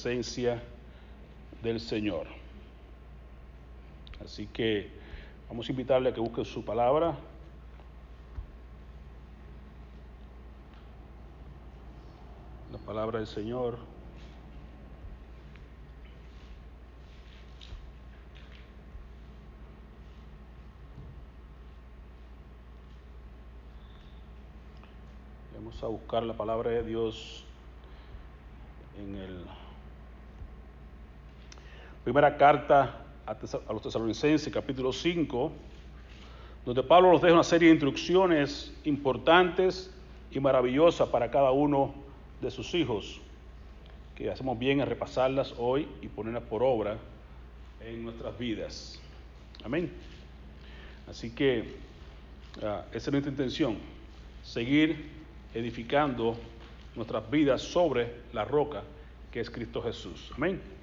presencia del Señor. Así que vamos a invitarle a que busque su palabra. La palabra del Señor. Vamos a buscar la palabra de Dios en el primera carta a los tesalonicenses, capítulo 5, donde Pablo nos deja una serie de instrucciones importantes y maravillosas para cada uno de sus hijos, que hacemos bien en repasarlas hoy y ponerlas por obra en nuestras vidas. Amén. Así que uh, esa es nuestra intención, seguir edificando nuestras vidas sobre la roca que es Cristo Jesús. Amén.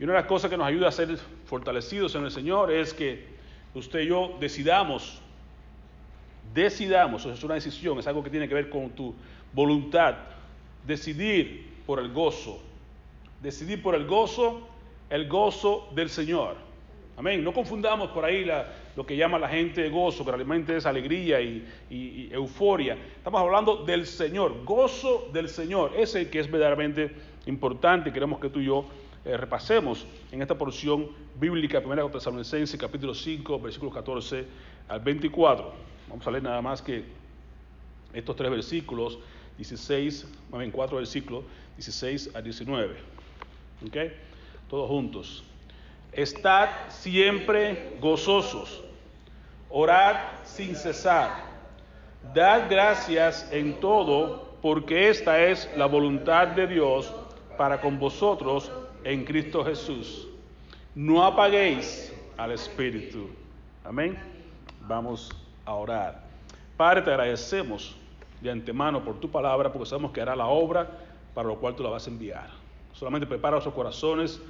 Y una de las cosas que nos ayuda a ser fortalecidos en el Señor es que usted y yo decidamos, decidamos, eso es una decisión, es algo que tiene que ver con tu voluntad, decidir por el gozo, decidir por el gozo, el gozo del Señor. Amén. No confundamos por ahí lo que llama la gente gozo, que realmente es alegría y, euforia. Estamos hablando del Señor, gozo del Señor. Ese que es verdaderamente importante. Queremos que tú y yo eh, repasemos en esta porción bíblica, primera Tesalonicenses, capítulo 5, versículos 14 al 24. Vamos a leer nada más que estos tres versículos, 16, más bien cuatro versículos, 16 a 19. ¿Ok? Todos juntos. Estad siempre gozosos, orad sin cesar, dad gracias en todo, porque esta es la voluntad de Dios para con vosotros en Cristo Jesús. No apaguéis al Espíritu. Amén. Vamos a orar. Padre, te agradecemos de antemano por tu palabra, porque sabemos que hará la obra para lo cual tú la vas a enviar. Solamente prepara nuestros corazones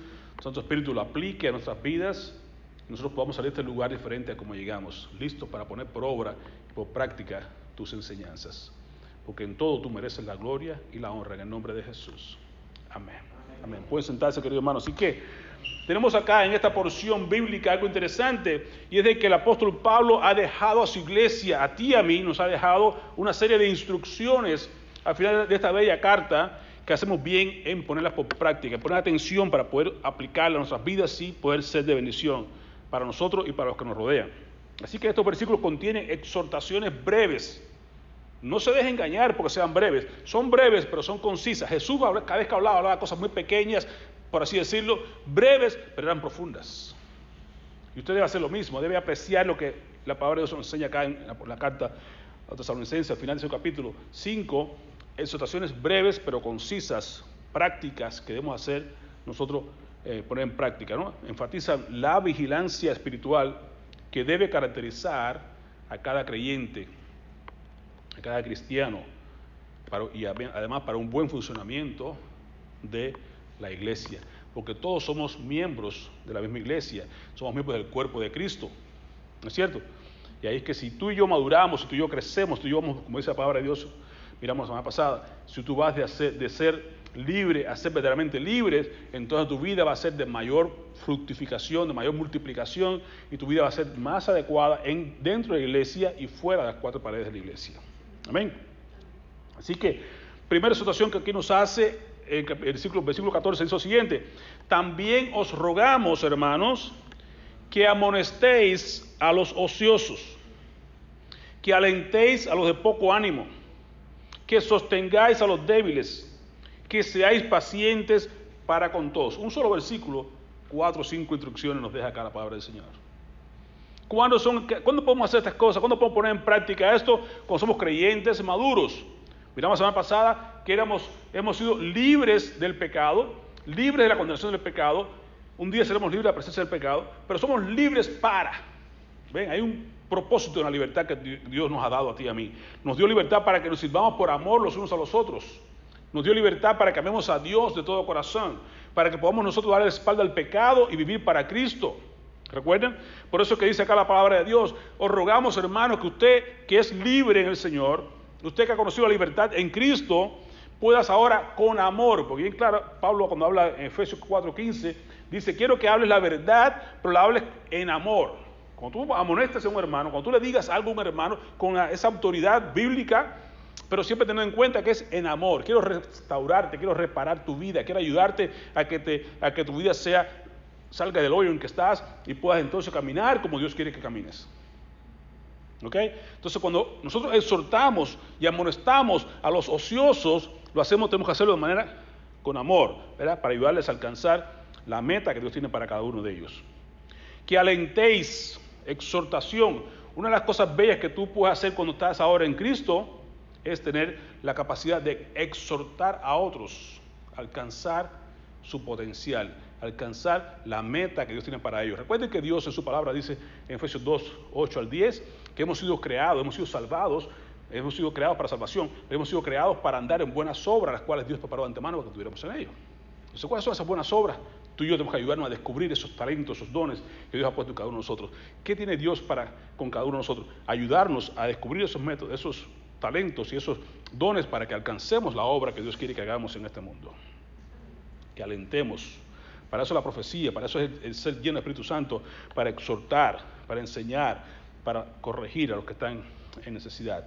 Santo Espíritu lo aplique a nuestras vidas y nosotros podamos salir de este lugar diferente a como llegamos, listos para poner por obra y por práctica tus enseñanzas. Porque en todo tú mereces la gloria y la honra en el nombre de Jesús. Amén. Amén. Pueden sentarse, querido hermano. Así que tenemos acá en esta porción bíblica algo interesante y es de que el apóstol Pablo ha dejado a su iglesia, a ti y a mí, nos ha dejado una serie de instrucciones al final de esta bella carta que hacemos bien en ponerlas por práctica, poner atención para poder aplicarlas a nuestras vidas y poder ser de bendición para nosotros y para los que nos rodean. Así que estos versículos contienen exhortaciones breves. No se dejen engañar porque sean breves. Son breves, pero son concisas. Jesús cada vez que hablaba, hablaba cosas muy pequeñas, por así decirlo, breves, pero eran profundas. Y usted debe hacer lo mismo, debe apreciar lo que la palabra de Dios nos enseña acá en la, la carta a tesalonicenses, al final de su capítulo 5, exhortaciones breves pero concisas, prácticas que debemos hacer nosotros eh, poner en práctica. ¿no? Enfatizan la vigilancia espiritual que debe caracterizar a cada creyente, cada cristiano, y además para un buen funcionamiento de la iglesia. Porque todos somos miembros de la misma iglesia, somos miembros del cuerpo de Cristo. ¿No es cierto? Y ahí es que si tú y yo maduramos, si tú y yo crecemos, tú y yo como dice la palabra de Dios, miramos la semana pasada, si tú vas de, de ser libre a ser verdaderamente libre, entonces tu vida va a ser de mayor fructificación, de mayor multiplicación y tu vida va a ser más adecuada en, dentro de la iglesia y fuera de las cuatro paredes de la iglesia. Amén. Así que, primera situación que aquí nos hace, el versículo, versículo 14, es lo siguiente. También os rogamos, hermanos, que amonestéis a los ociosos, que alentéis a los de poco ánimo que sostengáis a los débiles, que seáis pacientes para con todos. Un solo versículo, cuatro o cinco instrucciones nos deja acá la palabra del Señor. ¿Cuándo, son, ¿Cuándo podemos hacer estas cosas? ¿Cuándo podemos poner en práctica esto? Cuando somos creyentes maduros. Miramos la semana pasada que éramos, hemos sido libres del pecado, libres de la condenación del pecado. Un día seremos libres de la presencia del pecado, pero somos libres para. ¿Ven? Hay un propósito en la libertad que Dios nos ha dado a ti y a mí. Nos dio libertad para que nos sirvamos por amor los unos a los otros. Nos dio libertad para que amemos a Dios de todo corazón, para que podamos nosotros dar la espalda al pecado y vivir para Cristo. ¿Recuerden? Por eso que dice acá la palabra de Dios, os rogamos hermanos que usted que es libre en el Señor, usted que ha conocido la libertad en Cristo, puedas ahora con amor, porque bien claro, Pablo cuando habla en Efesios 4:15, dice, quiero que hables la verdad, pero la hables en amor. Cuando tú amonestes a un hermano, cuando tú le digas algo a un hermano con esa autoridad bíblica, pero siempre teniendo en cuenta que es en amor. Quiero restaurarte, quiero reparar tu vida, quiero ayudarte a que, te, a que tu vida sea, salga del hoyo en que estás y puedas entonces caminar como Dios quiere que camines. ¿Ok? Entonces cuando nosotros exhortamos y amonestamos a los ociosos, lo hacemos, tenemos que hacerlo de manera con amor, ¿verdad? Para ayudarles a alcanzar la meta que Dios tiene para cada uno de ellos. Que alentéis, exhortación. Una de las cosas bellas que tú puedes hacer cuando estás ahora en Cristo es tener la capacidad de exhortar a otros, alcanzar su potencial, alcanzar la meta que Dios tiene para ellos. Recuerden que Dios en su palabra dice en Efesios 2, 8 al 10, que hemos sido creados, hemos sido salvados, hemos sido creados para salvación, hemos sido creados para andar en buenas obras, las cuales Dios preparó de antemano para que tuviéramos en ellos. Entonces, ¿cuáles son esas buenas obras? Tú y yo tenemos que ayudarnos a descubrir esos talentos, esos dones que Dios ha puesto en cada uno de nosotros. ¿Qué tiene Dios para con cada uno de nosotros? Ayudarnos a descubrir esos métodos, esos talentos y esos dones para que alcancemos la obra que Dios quiere que hagamos en este mundo. Que alentemos. Para eso es la profecía, para eso es el, ser lleno del Espíritu Santo, para exhortar, para enseñar, para corregir a los que están en necesidad.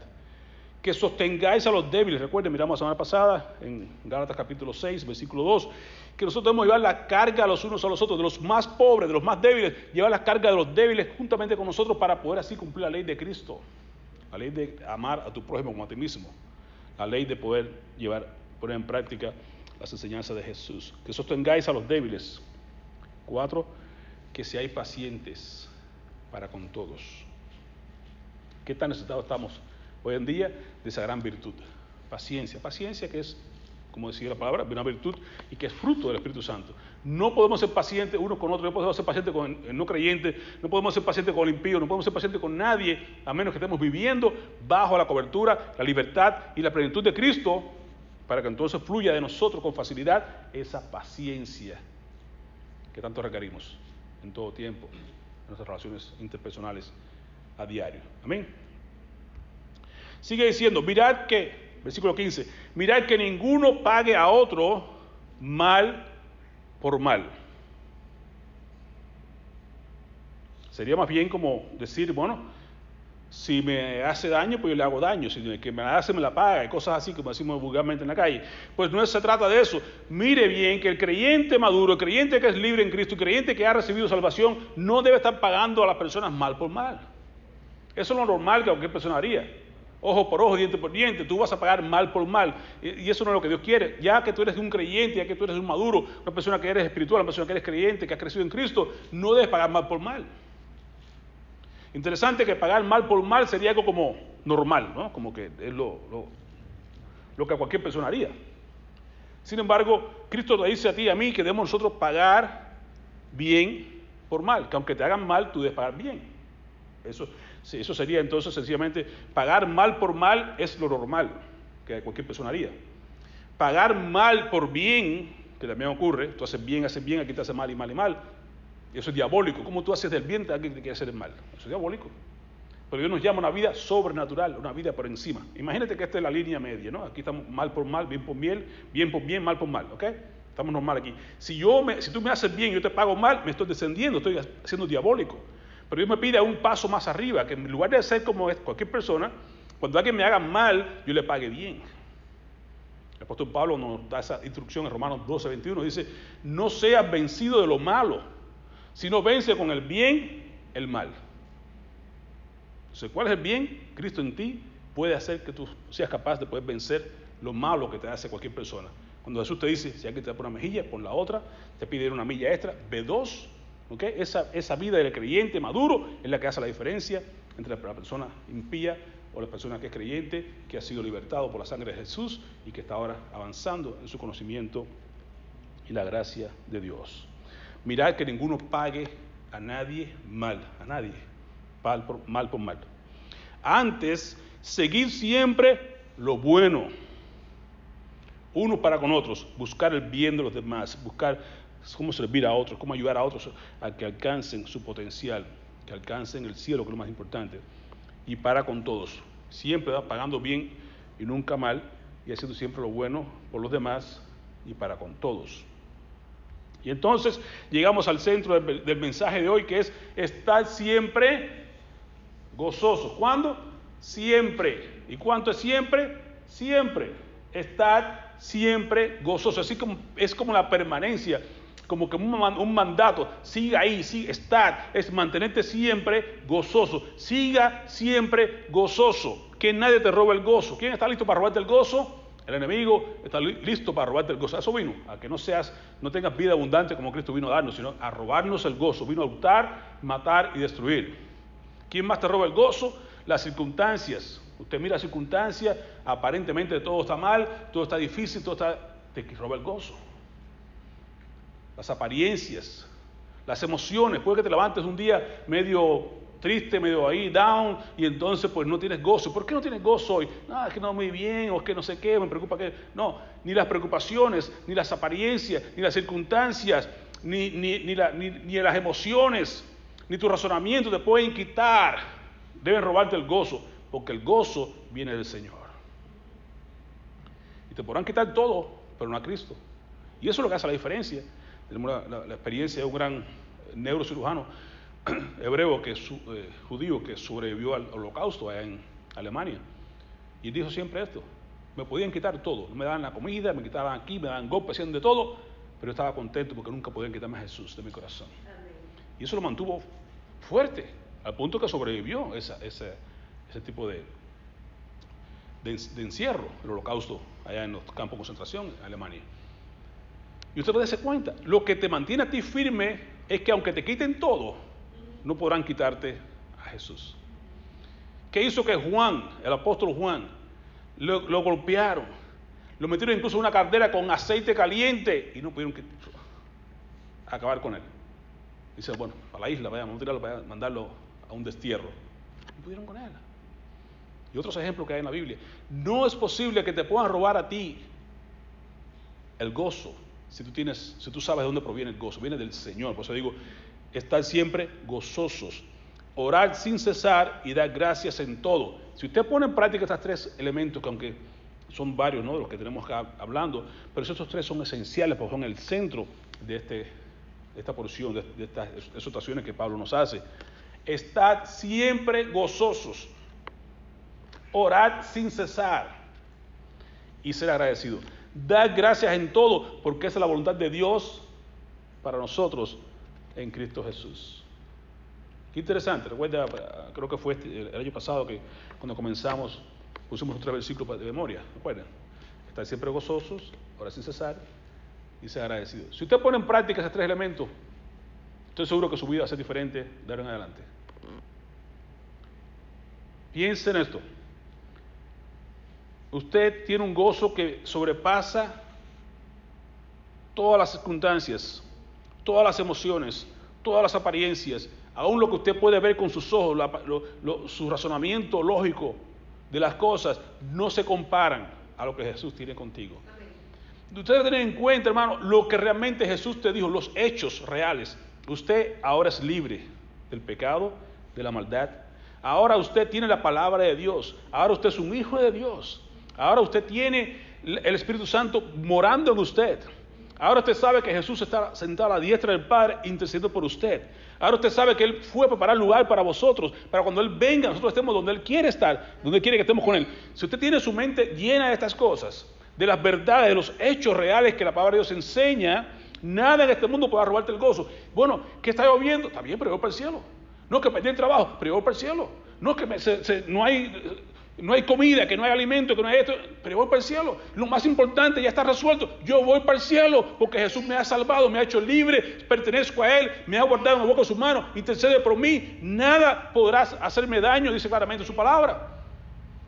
Que sostengáis a los débiles. Recuerden, miramos la semana pasada en Gálatas capítulo 6, versículo 2, que nosotros debemos llevar la carga a los unos a los otros, de los más pobres, de los más débiles, llevar la carga de los débiles juntamente con nosotros para poder así cumplir la ley de Cristo la ley de amar a tu prójimo como a ti mismo, la ley de poder llevar, poner en práctica las enseñanzas de Jesús. Que sostengáis a los débiles. Cuatro, que seáis pacientes para con todos. ¿Qué tan necesitados estamos hoy en día de esa gran virtud? Paciencia. Paciencia que es como decía la palabra, una virtud y que es fruto del Espíritu Santo. No podemos ser pacientes unos con otros, no podemos ser pacientes con el no creyente, no podemos ser pacientes con el impío, no podemos ser pacientes con nadie, a menos que estemos viviendo bajo la cobertura, la libertad y la plenitud de Cristo, para que entonces fluya de nosotros con facilidad esa paciencia que tanto requerimos en todo tiempo, en nuestras relaciones interpersonales a diario. Amén. Sigue diciendo, mirad que Versículo 15. Mirad que ninguno pague a otro mal por mal. Sería más bien como decir, bueno, si me hace daño, pues yo le hago daño. Si el que me la hace, me la paga. Y cosas así, como decimos vulgarmente en la calle. Pues no se trata de eso. Mire bien que el creyente maduro, el creyente que es libre en Cristo, el creyente que ha recibido salvación, no debe estar pagando a las personas mal por mal. Eso es lo normal que cualquier persona haría ojo por ojo, diente por diente, tú vas a pagar mal por mal. Y eso no es lo que Dios quiere. Ya que tú eres un creyente, ya que tú eres un maduro, una persona que eres espiritual, una persona que eres creyente, que has crecido en Cristo, no debes pagar mal por mal. Interesante que pagar mal por mal sería algo como normal, ¿no? Como que es lo, lo, que cualquier persona haría. Sin embargo, Cristo te dice a ti y a mí que debemos nosotros pagar bien por mal, que aunque te hagan mal, tú debes pagar bien. Eso, eso sería entonces sencillamente pagar mal por mal es lo normal que cualquier persona haría. Pagar mal por bien, que también ocurre, tú haces bien, haces bien, aquí te hace mal y mal y mal. Y eso es diabólico. ¿Cómo tú haces del bien a alguien que quiere hacer el mal? Eso es diabólico. Pero Dios nos llama una vida sobrenatural, una vida por encima. Imagínate que esta es la línea media, ¿no? Aquí estamos mal por mal, bien por bien, bien por bien, mal por mal, ¿ok? Estamos normal aquí. Si, yo si tú me haces bien y yo te pago mal, me estoy descendiendo, estoy siendo diabólico. Pero Dios me pide un paso más arriba, que en lugar de ser como cualquier persona, cuando alguien me haga mal, yo le pague bien. El apóstol Pablo nos da esa instrucción en Romanos 12, 21. Dice, no seas vencido de lo malo, sino vence con el bien el mal. Entonces, ¿cuál es el bien? Cristo en ti puede hacer que tú seas capaz de poder vencer lo malo que te hace cualquier persona. Cuando Jesús te dice, si alguien te da por una mejilla, pon la otra, te pide una milla extra, ve dos esa, esa vida del creyente maduro es la que hace la diferencia entre la persona impía o la persona que es creyente, que ha sido libertado por la sangre de Jesús y que está ahora avanzando en su conocimiento y la gracia de Dios. Mirad que ninguno pague a nadie mal, a nadie, mal por mal. Antes, seguir siempre lo bueno, uno para con otros, buscar el bien de los demás, buscar cómo servir a otros, cómo ayudar a otros a que alcancen su potencial, que alcancen el cielo, que es lo más importante. Y para con todos, siempre pagando bien y nunca mal, y haciendo siempre lo bueno por los demás y para con todos. Y entonces llegamos al centro del, mensaje de hoy que es estar siempre gozosos. ¿Cuándo? Siempre. ¿Y cuánto es siempre? Siempre. Estar siempre gozoso. Así como es como la permanencia, como que un, un mandato. Siga ahí, siga, estar, es mantenerte siempre gozoso. Siga siempre gozoso. Que nadie te robe el gozo. ¿Quién está listo para robarte el gozo? El enemigo está listo para robarte el gozo. Eso vino, a que no seas, no tengas vida abundante como Cristo vino a darnos, sino a robarnos el gozo. Vino a lutar, matar y destruir. ¿Quién más te roba el gozo? Las circunstancias. Usted mira circunstancias, aparentemente todo está mal, todo está difícil, todo está... Te roba el gozo. Las apariencias, las emociones. Puede que te levantes un día medio triste, medio ahí, down, y entonces pues no tienes gozo. ¿Por qué no tienes gozo hoy? No, es que no muy bien, o es que no sé qué, me preocupa que... No, ni las preocupaciones, ni las apariencias, ni las circunstancias, ni, ni, ni, la, ni, las emociones, ni tu razonamiento te pueden quitar, deben robarte el gozo, porque el gozo viene del Señor. Y te podrán quitar todo, pero no a Cristo. Y eso es lo que hace la diferencia. Tenemos la experiencia de un gran neurocirujano hebreo, que su, eh, judío, que sobrevivió al holocausto allá en Alemania. Y dijo siempre esto, me podían quitar todo, me daban la comida, me quitaban aquí, me daban golpes, hacían de todo, pero estaba contento porque nunca podían quitarme a Jesús de mi corazón. Amén. Y eso lo mantuvo fuerte, al punto que sobrevivió esa, ese, ese tipo de, de, de, encierro, el holocausto allá en los campos de concentración en Alemania. Y usted puede darse cuenta, lo que te mantiene a ti firme es que aunque te quiten todo, no podrán quitarte a Jesús. ¿Qué hizo que Juan, el apóstol Juan, lo, golpearon? Lo metieron incluso en una caldera con aceite caliente y no pudieron acabar con él. Dice, bueno, a la isla, vayamos a mandarlo a un destierro. No pudieron con él. Y otros ejemplos que hay en la Biblia. No es posible que te puedan robar a ti el gozo si tú tienes, si tú sabes de dónde proviene el gozo. Viene del Señor. Por eso digo, estar siempre gozosos, orar sin cesar y dar gracias en todo. Si usted pone en práctica estos tres elementos, que aunque son varios ¿no? de los que tenemos acá hablando, pero estos tres son esenciales porque son el centro de, este, de esta porción, de, de estas exhortaciones que Pablo nos hace. Estad siempre gozosos, orad sin cesar y ser agradecidos. Dad gracias en todo, porque esa es la voluntad de Dios para nosotros en Cristo Jesús. Qué interesante, recuerda, creo que fue este, el año pasado que cuando comenzamos pusimos otro versículo de memoria, recuerden, estar siempre gozosos, ahora sin cesar y ser agradecidos. Si usted pone en práctica esos tres elementos, estoy seguro que su vida va a ser diferente de ahora en adelante. Piense en esto. Usted tiene un gozo que sobrepasa todas las circunstancias, todas las emociones, todas las apariencias, aún lo que usted puede ver con sus ojos, la, lo, lo, su razonamiento lógico de las cosas, no se comparan a lo que Jesús tiene contigo. Usted debe tener en cuenta, hermano, lo que realmente Jesús te dijo, los hechos reales. Usted ahora es libre del pecado, de la maldad. Ahora usted tiene la palabra de Dios. Ahora usted es un hijo de Dios. Ahora usted tiene el Espíritu Santo morando en usted. Ahora usted sabe que Jesús está sentado a la diestra del Padre intercediendo por usted. Ahora usted sabe que Él fue a preparar lugar para vosotros, para cuando Él venga, nosotros estemos donde Él quiere estar, donde quiere que estemos con Él. Si usted tiene su mente llena de estas cosas, de las verdades, de los hechos reales que la palabra de Dios enseña, nada en este mundo podrá robarte el gozo. Bueno, ¿qué está lloviendo? Está bien, pero para el cielo. No que perdí el trabajo, pero para el cielo. No que me, se, no hay no hay comida, que no hay alimento, que no hay esto, pero voy para el cielo. Lo más importante ya está resuelto. Yo voy para el cielo porque Jesús me ha salvado, me ha hecho libre, pertenezco a Él, me ha guardado en la boca de su mano, intercede por mí. Nada podrá hacerme daño, dice claramente su palabra.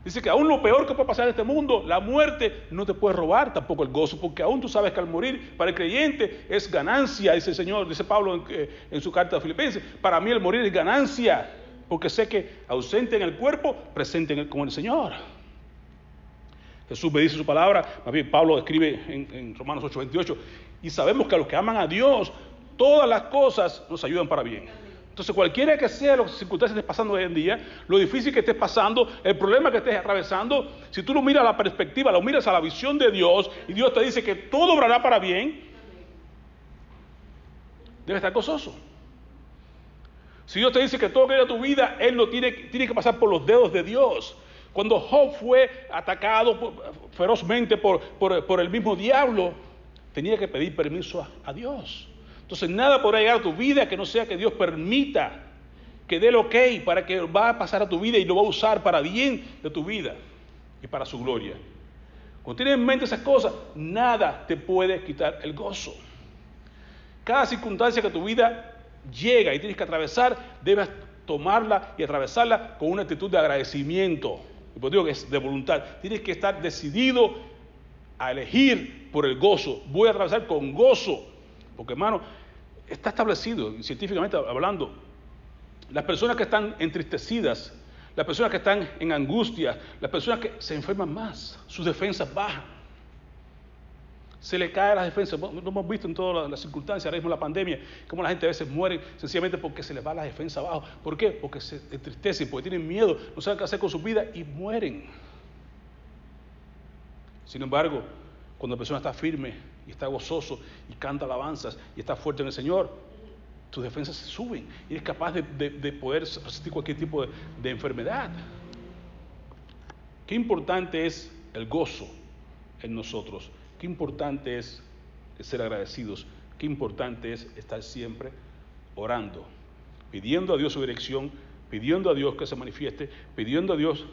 Dice que aún lo peor que puede pasar en este mundo, la muerte, no te puede robar tampoco el gozo, porque aún tú sabes que al morir para el creyente es ganancia, dice el Señor, dice Pablo en, en su carta a Filipenses. Para mí el morir es ganancia porque sé que ausente en el cuerpo, presente en el, con el Señor. Jesús me dice su palabra, más bien Pablo escribe en, en Romanos 8:28, y sabemos que a los que aman a Dios, todas las cosas nos ayudan para bien. Entonces, cualquiera que sea las circunstancias que estés pasando hoy en día, lo difícil que estés pasando, el problema que estés atravesando, si tú lo miras a la perspectiva, lo miras a la visión de Dios y Dios te dice que todo obrará para bien, debe estar gozoso. Si Dios te dice que todo que a tu vida, Él no tiene, tiene que pasar por los dedos de Dios. Cuando Job fue atacado ferozmente por, el mismo diablo, tenía que pedir permiso a, Dios. Entonces nada podrá llegar a tu vida que no sea que Dios permita que dé el ok para que va a pasar a tu vida y lo va a usar para bien de tu vida y para su gloria. Cuando tienes en mente esas cosas, nada te puede quitar el gozo. Cada circunstancia que tu vida llega y tienes que atravesar, debes tomarla y atravesarla con una actitud de agradecimiento. Y por digo que es de voluntad. Tienes que estar decidido a elegir por el gozo. Voy a atravesar con gozo. Porque hermano, está establecido, científicamente hablando, las personas que están entristecidas, las personas que están en angustia, las personas que se enferman más, sus defensas bajan se le cae la defensa. Lo hemos visto en todas las circunstancias, ahora mismo la pandemia, como la gente a veces muere sencillamente porque se les va la defensa abajo. ¿Por qué? Porque se entristecen, porque tienen miedo, no saben qué hacer con su vida y mueren. Sin embargo, cuando la persona está firme y está gozoso y canta alabanzas y está fuerte en el Señor, tus defensas se suben y es capaz de, poder resistir cualquier tipo de enfermedad. Qué importante es el gozo en nosotros. Qué importante es ser agradecidos, qué importante es estar siempre orando, pidiendo a Dios su dirección, pidiendo a Dios que se manifieste, pidiendo a Dios.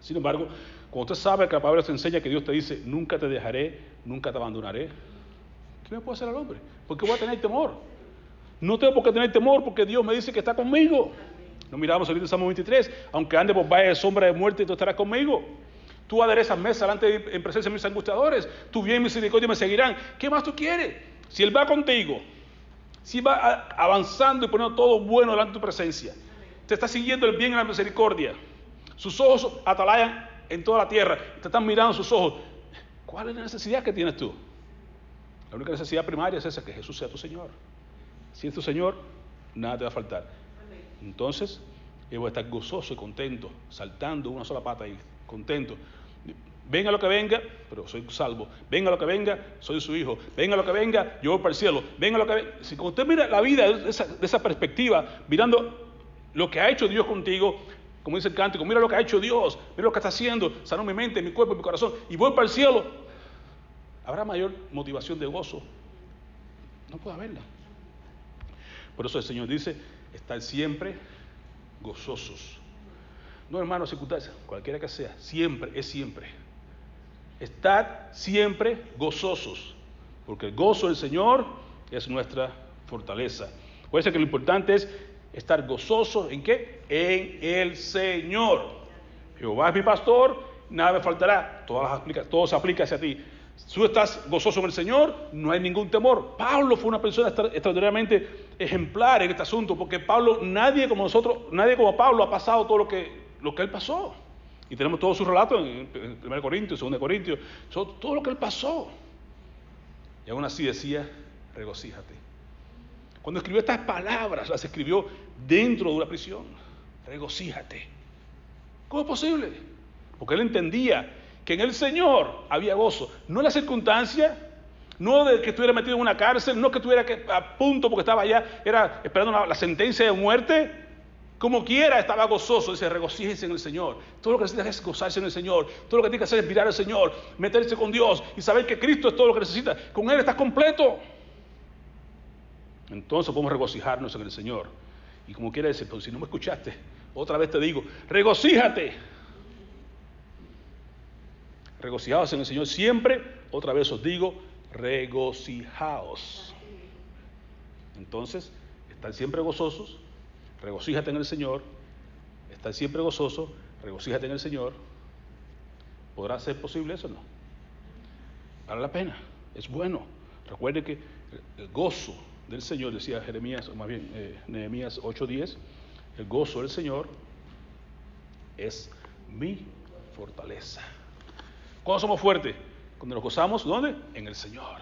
Sin embargo, cuando usted sabe que la palabra se enseña que Dios te dice, nunca te dejaré, nunca te abandonaré, ¿qué me puede hacer al hombre? Porque voy a tener temor. No tengo por qué tener temor porque Dios me dice que está conmigo. No miramos ahorita el Salmo 23, aunque ande por valle de sombra de muerte, tú estarás conmigo. Tú aderezas mesa delante en presencia de mis angustiadores. Tu bien y misericordia me seguirán. ¿Qué más tú quieres? Si Él va contigo, si va avanzando y poniendo todo bueno delante de tu presencia, te está siguiendo el bien y la misericordia. Sus ojos atalayan en toda la tierra. Te están mirando sus ojos. ¿Cuál es la necesidad que tienes tú? La única necesidad primaria es esa, que Jesús sea tu Señor. Si es tu Señor, nada te va a faltar. Entonces, yo voy a estar gozoso y contento, saltando una sola pata ahí, contento. Venga lo que venga, pero soy salvo. Venga lo que venga, soy su hijo. Venga lo que venga, yo voy para el cielo. Venga lo que venga. Si usted mira la vida de esa, perspectiva, mirando lo que ha hecho Dios contigo, como dice el cántico, mira lo que ha hecho Dios, mira lo que está haciendo, sanó mi mente, mi cuerpo, mi corazón, y voy para el cielo, habrá mayor motivación de gozo. No puede haberla. Por eso el Señor dice, estar siempre gozosos. No, hermanos, circunstancias, cualquiera que sea, siempre es siempre. Estad siempre gozosos, porque el gozo del Señor es nuestra fortaleza. Puede ser que lo importante es estar gozoso en qué? En el Señor. Jehová es mi pastor, nada me faltará. Todas las todo se aplica hacia ti. Si tú estás gozoso en el Señor, no hay ningún temor. Pablo fue una persona extraordinariamente ejemplar en este asunto, porque Pablo, nadie como nosotros, nadie como Pablo ha pasado todo lo que lo que él pasó. Y tenemos todo su relato en 1 Corintios, 2 Corintios, todo lo que él pasó. Y aún así decía, regocíjate. Cuando escribió estas palabras, las escribió dentro de una prisión. Regocíjate. ¿Cómo es posible? Porque él entendía que en el Señor había gozo, no en la circunstancia, no de que estuviera metido en una cárcel, no que estuviera a punto porque estaba allá, era esperando la sentencia de muerte, como quiera estaba gozoso, dice, regocíjense en el Señor. Todo lo que necesita es gozarse en el Señor. Todo lo que tiene que hacer es mirar al Señor, meterse con Dios y saber que Cristo es todo lo que necesita. Con Él estás completo. Entonces podemos regocijarnos en el Señor. Y como quiera decir, pues si no me escuchaste, otra vez te digo, regocíjate. Regocijaos en el Señor siempre. Otra vez os digo, regocijaos. Entonces, están siempre gozosos regocíjate en el Señor, estás siempre gozoso, regocíjate en el Señor. ¿Podrá ser posible eso o no? Vale la pena, es bueno. Recuerde que el gozo del Señor, decía Jeremías, o más bien eh, Nehemías 8:10, el gozo del Señor es mi fortaleza. ¿Cuándo somos fuertes? Cuando nos gozamos, ¿dónde? En el Señor.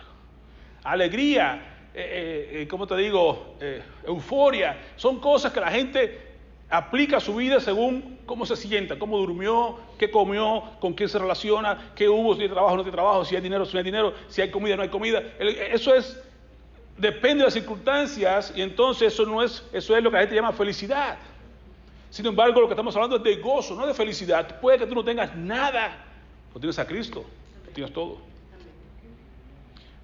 Alegría eh, eh, ¿cómo te digo? euforia. Son cosas que la gente aplica su vida según cómo se sienta, cómo durmió, qué comió, con quién se relaciona, qué hubo, si hay trabajo, no hay trabajo, si hay dinero, si no hay dinero, si hay comida, no hay comida. Eso es, depende de las circunstancias y entonces eso no es, eso es lo que la gente llama felicidad. Sin embargo, lo que estamos hablando es de gozo, no de felicidad. Puede que tú no tengas nada, pero tienes a Cristo, tienes todo.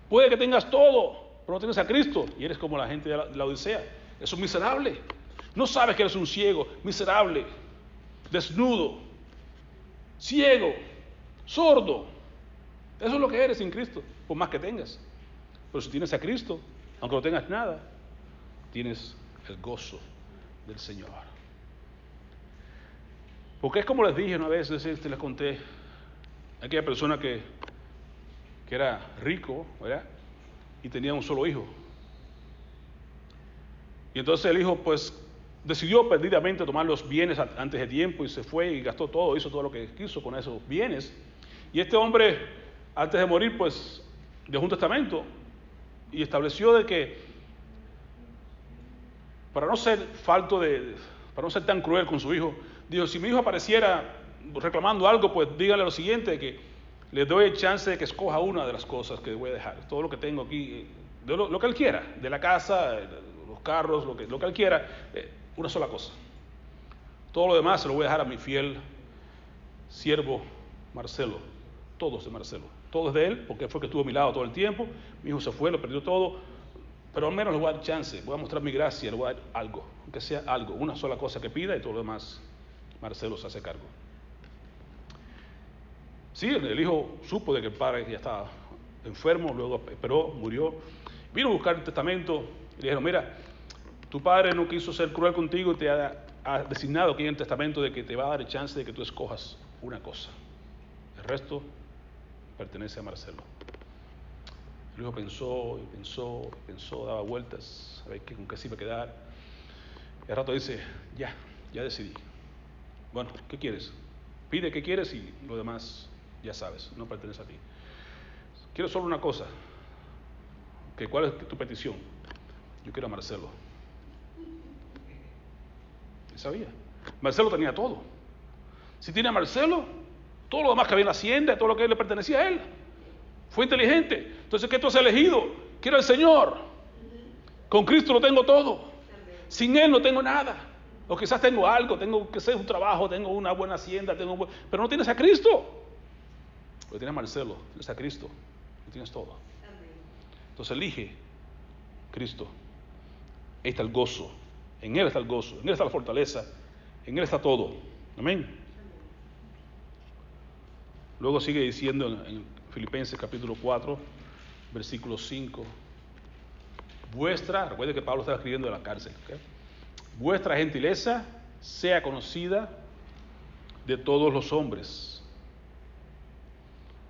Puede que tengas todo, pero no tienes a Cristo y eres como la gente de la, Odisea. Es un miserable. No sabes que eres un ciego, miserable, desnudo, ciego, sordo. Eso es lo que eres sin Cristo, por más que tengas. Pero si tienes a Cristo, aunque no tengas nada, tienes el gozo del Señor. Porque es como les dije una vez, les conté, aquella persona que que era rico, ¿verdad? Y tenía un solo hijo. Y entonces el hijo pues decidió perdidamente tomar los bienes antes de tiempo y se fue y gastó todo, hizo todo lo que quiso con esos bienes. Y este hombre, antes de morir, pues dejó un testamento y estableció de que para no ser falto de, para no ser tan cruel con su hijo, dijo, si mi hijo apareciera reclamando algo, pues dígale lo siguiente, que le doy chance de que escoja una de las cosas que voy a dejar. Todo lo que tengo aquí, de lo, que él quiera, de la casa, los carros, lo que, lo que él quiera, eh, una sola cosa. Todo lo demás se lo voy a dejar a mi fiel siervo Marcelo. Todo es de Marcelo. Todo es de él, porque fue que estuvo a mi lado todo el tiempo. Mi hijo se fue, lo perdió todo. Pero al menos le voy a dar chance, voy a mostrar mi gracia, le voy a dar algo, aunque sea algo, una sola cosa que pida y todo lo demás Marcelo se hace cargo. Sí, el hijo supo de que el padre ya estaba enfermo, luego esperó, murió. Vino a buscar el testamento y le dijeron, mira, tu padre no quiso ser cruel contigo y te ha, designado aquí en el testamento de que te va a dar el chance de que tú escojas una cosa. El resto pertenece a Marcelo. El hijo pensó y pensó y pensó, daba vueltas a ver con qué se iba a quedar. Y al rato dice, ya, ya decidí. Bueno, ¿qué quieres? Pide qué quieres y lo demás ya sabes, no pertenece a ti. Quiero solo una cosa, que cuál es tu petición. Yo quiero a Marcelo. Sabía. Marcelo tenía todo. Si tiene a Marcelo, todo lo demás que había en la hacienda, todo lo que le pertenecía a él. Fue inteligente. Entonces, ¿qué tú has elegido? Quiero al Señor. Con Cristo lo tengo todo. Sin Él no tengo nada. O quizás tengo algo, tengo que ser un trabajo, tengo una buena hacienda, tengo pero no tienes a Cristo. Porque tienes Marcelo, tienes a Cristo, y tienes todo. Entonces elige Cristo. Ahí está el gozo. En Él está el gozo, en Él está la fortaleza, en Él está todo. Amén. Luego sigue diciendo en Filipenses capítulo 4, versículo 5. Vuestra, recuerde que Pablo estaba escribiendo de la cárcel, vuestra gentileza sea conocida de todos los hombres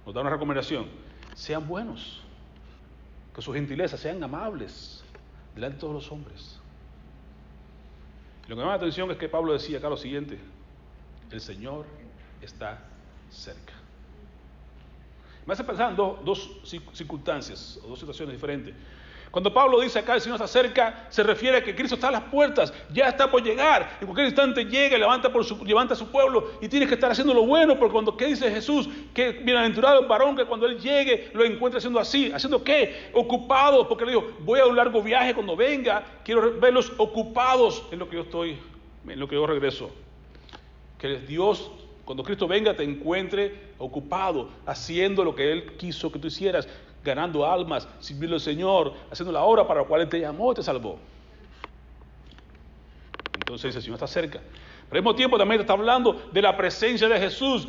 nos da una recomendación, sean buenos, que su gentileza sean amables delante de todos los hombres. lo que me llama la atención es que Pablo decía acá lo siguiente, el Señor está cerca. Me hace pensar en dos, dos circunstancias o dos situaciones diferentes. Cuando Pablo dice acá el Señor está cerca, se refiere a que Cristo está a las puertas, ya está por llegar. En cualquier instante llega, levanta, su, levanta a su pueblo y tienes que estar haciendo lo bueno, porque cuando, ¿qué dice Jesús? Que bienaventurado el varón que cuando él llegue lo encuentre haciendo así. ¿Haciendo qué? Ocupado, porque le digo, voy a un largo viaje cuando venga, quiero verlos ocupados en lo que yo estoy, en lo que yo regreso. Que Dios cuando Cristo venga te encuentre ocupado, haciendo lo que Él quiso que tú hicieras ganando almas, sirviendo al Señor, haciendo la obra para la cual Él te llamó, te salvó. Entonces el Señor está cerca. Pero al mismo tiempo también está hablando de la presencia de Jesús.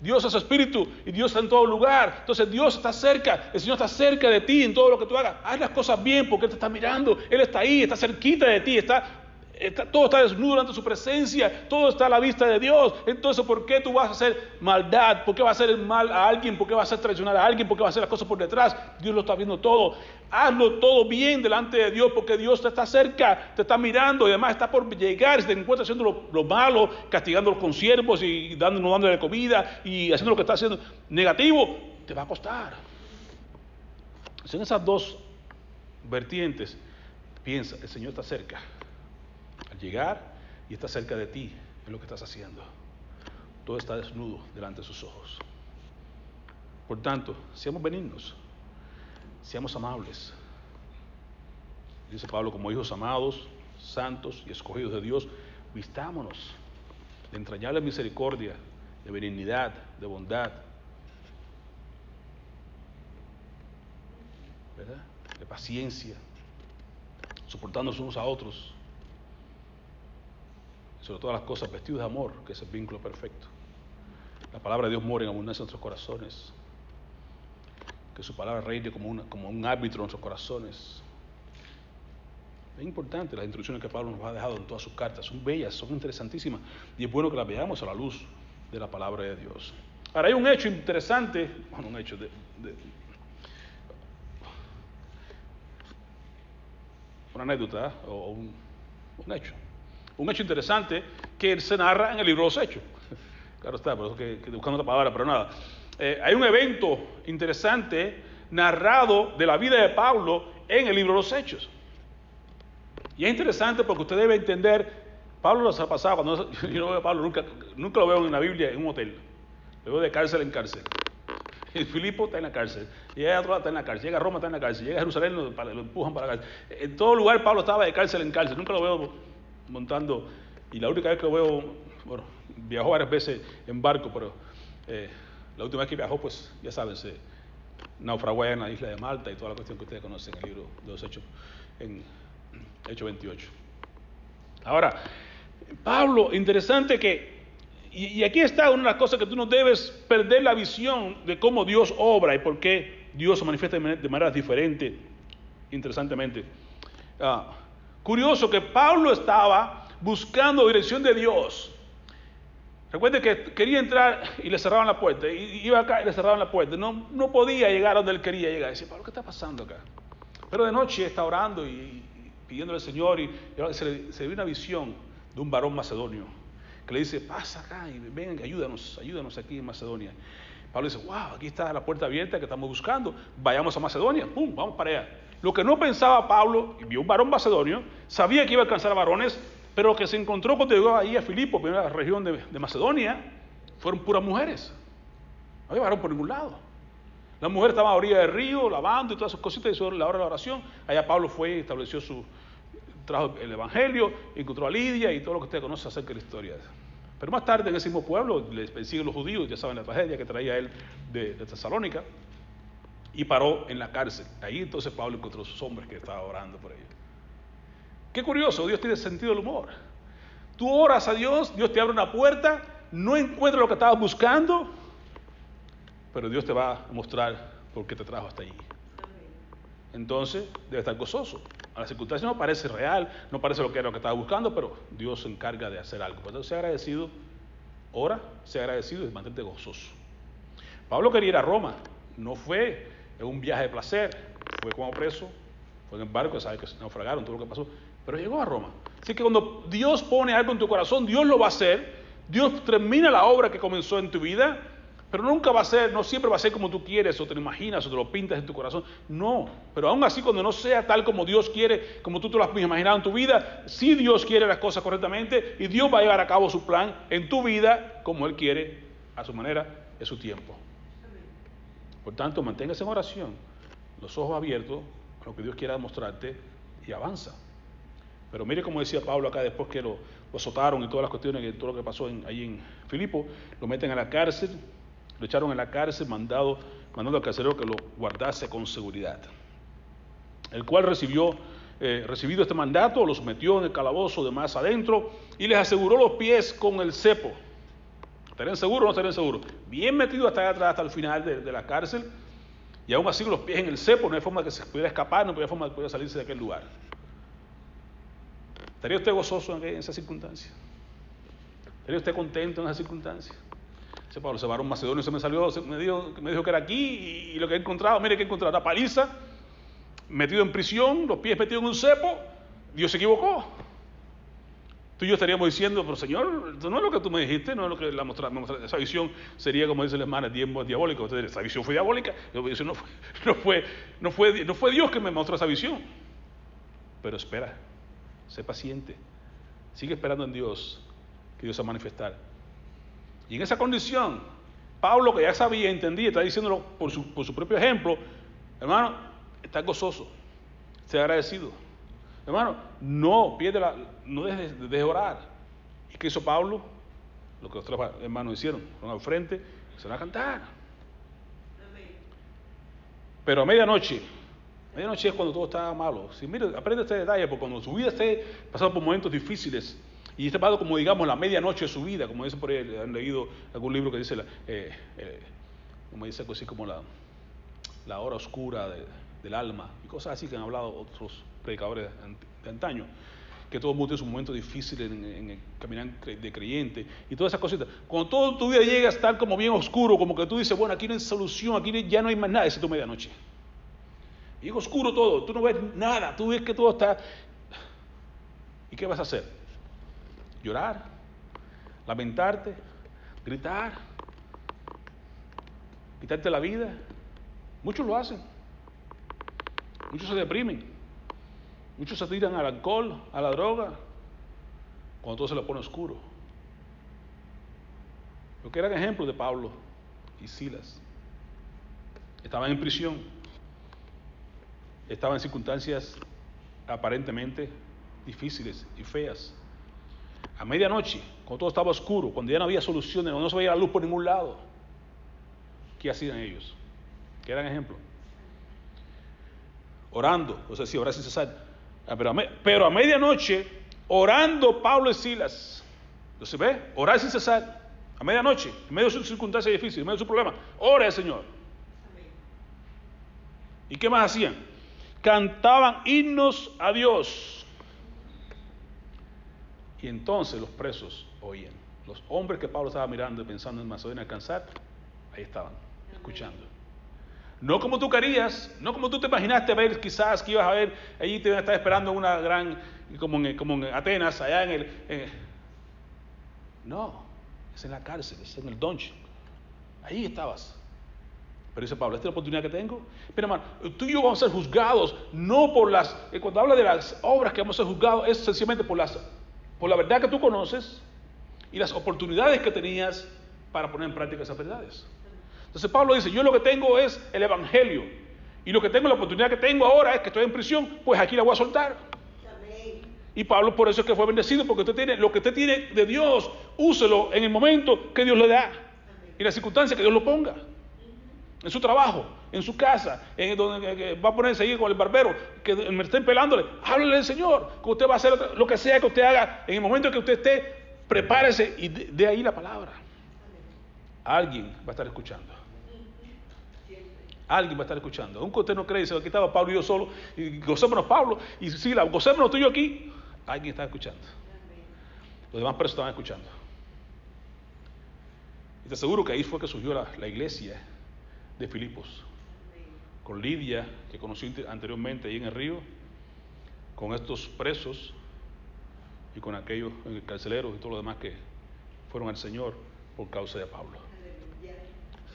Dios es espíritu y Dios está en todo lugar. Entonces Dios está cerca, el Señor está cerca de ti en todo lo que tú hagas. Haz las cosas bien porque Él te está mirando, Él está ahí, está cerquita de ti, está todo está desnudo ante su presencia, todo está a la vista de Dios. Entonces, ¿por qué tú vas a hacer maldad? ¿Por qué vas a hacer mal a alguien? ¿Por qué vas a traicionar a alguien? ¿Por qué vas a hacer las cosas por detrás? Dios lo está viendo todo. Hazlo todo bien delante de Dios porque Dios te está cerca, te está mirando y además está por llegar. Si te encuentras haciendo lo, malo, castigando a los consiervos y dando, no dándole comida y haciendo lo que está haciendo negativo, te va a costar. Son esas dos vertientes, piensa, el Señor está cerca. Llegar y está cerca de ti en lo que estás haciendo. Todo está desnudo delante de sus ojos. Por tanto, seamos benignos, seamos amables. Dice Pablo, como hijos amados, santos y escogidos de Dios, vistámonos de entrañable misericordia, de benignidad, de bondad, ¿verdad? de paciencia, soportándonos unos a otros, sobre todas las cosas vestidos de amor, que es el vínculo perfecto. La palabra de Dios mora en abundancia en nuestros corazones, que su palabra reine como, como un árbitro en nuestros corazones. Es importante las instrucciones que Pablo nos ha dejado en todas sus cartas, son bellas, son interesantísimas, y es bueno que las veamos a la luz de la palabra de Dios. Ahora hay un hecho interesante, bueno, un hecho de una anécdota o un, hecho. Un hecho interesante que se narra en el libro de los Hechos. Claro está, por eso buscando otra palabra, pero nada. Eh, hay un evento interesante narrado de la vida de Pablo en el libro de los Hechos. Y es interesante porque usted debe entender, Pablo lo ha pasado, cuando yo no veo a Pablo, nunca, lo veo en la Biblia en un hotel. Lo veo de cárcel en cárcel. Filipo está en la cárcel, llega a otro está en la cárcel, llega a Roma está en la cárcel, llega a Jerusalén lo, lo, empujan para la cárcel. En todo lugar Pablo estaba de cárcel en cárcel, nunca lo veo montando. Y la única vez que lo veo, bueno, viajó varias veces en barco, pero eh, la última vez que viajó, pues ya saben, se naufragó en la isla de Malta y toda la cuestión que ustedes conocen en el libro de los Hechos, en Hechos 28. Ahora, Pablo, interesante que y, aquí está una de las cosas que tú no debes perder la visión de cómo Dios obra y por qué Dios se manifiesta de manera diferente, interesantemente. Ah, curioso que Pablo estaba buscando dirección de Dios. Recuerde que quería entrar y le cerraban la puerta. Y iba acá y le cerraban la puerta. No, no podía llegar a donde él quería llegar. Y decía, Pablo, ¿qué está pasando acá? Pero de noche está orando y, pidiéndole al Señor y, se, le, le una visión de un varón macedonio que le dice, pasa acá y ven, ayúdanos, ayúdanos aquí en Macedonia. Pablo dice, wow, aquí está la puerta abierta que estamos buscando, vayamos a Macedonia, pum, vamos para allá. Lo que no pensaba Pablo, vio un varón macedonio, sabía que iba a alcanzar a varones, pero lo que se encontró cuando llegó ahí a Filipo, primera región de, de Macedonia, fueron puras mujeres. No había varón por ningún lado. La mujer estaba a orilla del río, lavando y todas esas cositas, y sobre la hora de la oración. Allá Pablo fue y estableció su, trajo el Evangelio, encontró a Lidia y todo lo que usted conoce acerca de la historia. Pero más tarde en ese mismo pueblo les persiguen los judíos, ya saben la tragedia que traía él de, Tesalónica, y paró en la cárcel. Ahí entonces Pablo encontró a sus hombres que estaban orando por ellos. Qué curioso, Dios tiene sentido del humor. Tú oras a Dios, Dios te abre una puerta, no encuentras lo que estabas buscando, pero Dios te va a mostrar por qué te trajo hasta allí. Entonces debe estar gozoso. A la circunstancia no parece real, no parece lo que era lo que estaba buscando, pero Dios se encarga de hacer algo. Por eso, sea agradecido, ora, sea agradecido y mantente gozoso. Pablo quería ir a Roma, no fue en un viaje de placer, fue como preso, fue en el barco, sabe que se naufragaron, todo lo que pasó, pero llegó a Roma. Así que cuando Dios pone algo en tu corazón, Dios lo va a hacer, Dios termina la obra que comenzó en tu vida pero nunca va a ser, no siempre va a ser como tú quieres o te lo imaginas o te lo pintas en tu corazón. No, pero aún así cuando no sea tal como Dios quiere, como tú te lo has imaginado en tu vida, sí Dios quiere las cosas correctamente y Dios va a llevar a cabo su plan en tu vida como Él quiere, a su manera, en su tiempo. Por tanto, manténgase en oración, los ojos abiertos a lo que Dios quiera mostrarte y avanza. Pero mire como decía Pablo acá después que lo, azotaron y todas las cuestiones, y todo lo que pasó ahí en Filipo, lo meten a la cárcel, lo echaron en la cárcel, mandado, mandando al carcelero que lo guardase con seguridad. El cual recibió, eh, recibido este mandato, los metió en el calabozo de más adentro y les aseguró los pies con el cepo. ¿Estarían seguros o no estarían seguros? Bien metido hasta atrás, hasta el final de, la cárcel, y aún así los pies en el cepo, no hay forma de que se pudiera escapar, no había forma de que pudiera salirse de aquel lugar. ¿Estaría usted gozoso en, esa circunstancia? ¿Estaría usted contento en esa circunstancia? Ese Pablo se varón macedonio se me salió, me, dijo, me que era aquí y, lo que he encontrado, mire que he encontrado una paliza, metido en prisión, los pies metidos en un cepo, Dios se equivocó. Tú y yo estaríamos diciendo, pero Señor, no es lo que tú me dijiste, no es lo que la mostrar, esa visión sería como dice la hermana, tiempo diabólico. esa visión fue diabólica, no fue, no, fue, no, fue, no fue Dios que me mostró esa visión. pero espera, sé paciente, sigue esperando en Dios, que Dios va a manifestar. Y en esa condición, Pablo, que ya sabía, entendía, está diciéndolo por su, propio ejemplo, hermano, está gozoso, sea agradecido. Hermano, no pierde la, no dejes de, orar. ¿Y qué hizo Pablo? Lo que otros hermanos hicieron, fueron al frente y se van a cantar. Pero a medianoche, medianoche es cuando todo está malo. Si mire, aprende este detalle, porque cuando su vida esté pasando por momentos difíciles, y este pasado como digamos la medianoche de su vida, como dicen por ahí, han leído algún libro que dice, eh, eh, como dice así como la, la hora oscura del alma, y cosas así que han hablado otros predicadores de antaño, que todo el mundo tiene un momento difícil en, el caminar de creyente y todas esas cositas. Cuando todo tu vida llega a estar como bien oscuro, como que tú dices, bueno, aquí no hay solución, aquí ya no hay más nada, tu medianoche. Y es oscuro todo, tú no ves nada, tú ves que todo está... ¿Y qué vas a hacer? llorar, lamentarte, gritar, quitarte la vida. Muchos lo hacen. Muchos se deprimen. Muchos se tiran al alcohol, a la droga, cuando todo se le pone oscuro. Lo que eran ejemplos de Pablo y Silas. Estaban en prisión. Estaban en circunstancias aparentemente difíciles y feas a medianoche, cuando todo estaba oscuro, cuando ya no había soluciones, cuando no se veía la luz por ningún lado, ¿qué hacían ellos? ¿Qué eran ejemplo? Orando, o sea, sí, orar sin cesar. Ah, pero a, pero a medianoche, orando Pablo y Silas. ¿Se ve? Orar sin cesar. A medianoche, en medio de sus circunstancias difíciles, en medio de su problema. Ora al Señor. ¿Y qué más hacían? Cantaban himnos a Dios y entonces los presos oían. Los hombres que Pablo estaba mirando y pensando en Macedonia alcanzar, ahí estaban, escuchando. No como tú querías, no como tú te imaginaste ver, quizás que ibas a ver, allí te iban a estar esperando una gran, como en, como en Atenas, allá en el... no, es en la cárcel, es en el donch. Ahí estabas. Pero dice Pablo, esta es la oportunidad que tengo. Pero hermano, tú y yo vamos a ser juzgados, no por las, eh, cuando habla de las obras que vamos a ser juzgados, es sencillamente por las por la verdad que tú conoces y las oportunidades que tenías para poner en práctica esas verdades. Entonces Pablo dice, yo lo que tengo es el Evangelio y lo que tengo, la oportunidad que tengo ahora es que estoy en prisión, pues aquí la voy a soltar. Y Pablo por eso es que fue bendecido, porque usted tiene, lo que usted tiene de Dios, úselo en el momento que Dios le da y la circunstancia que Dios lo ponga en su trabajo, en su casa, en donde va a ponerse ahí con el barbero, que me estén pelándole, háblele al Señor, que usted va a hacer lo que sea que usted haga, en el momento que usted esté, prepárese y de, ahí la palabra. Alguien va a estar escuchando. Alguien va a estar escuchando. Aunque usted no cree, se aquí estaba Pablo y yo solo, y gocémonos Pablo, y sí, la, gocémonos tú y yo aquí, alguien está escuchando. Los demás presos estaban escuchando. Y te aseguro que ahí fue que surgió la, la iglesia de Filipos, con Lidia, que conocí anteriormente ahí en el río, con estos presos y con aquellos carceleros y todo lo demás que fueron al Señor por causa de Pablo.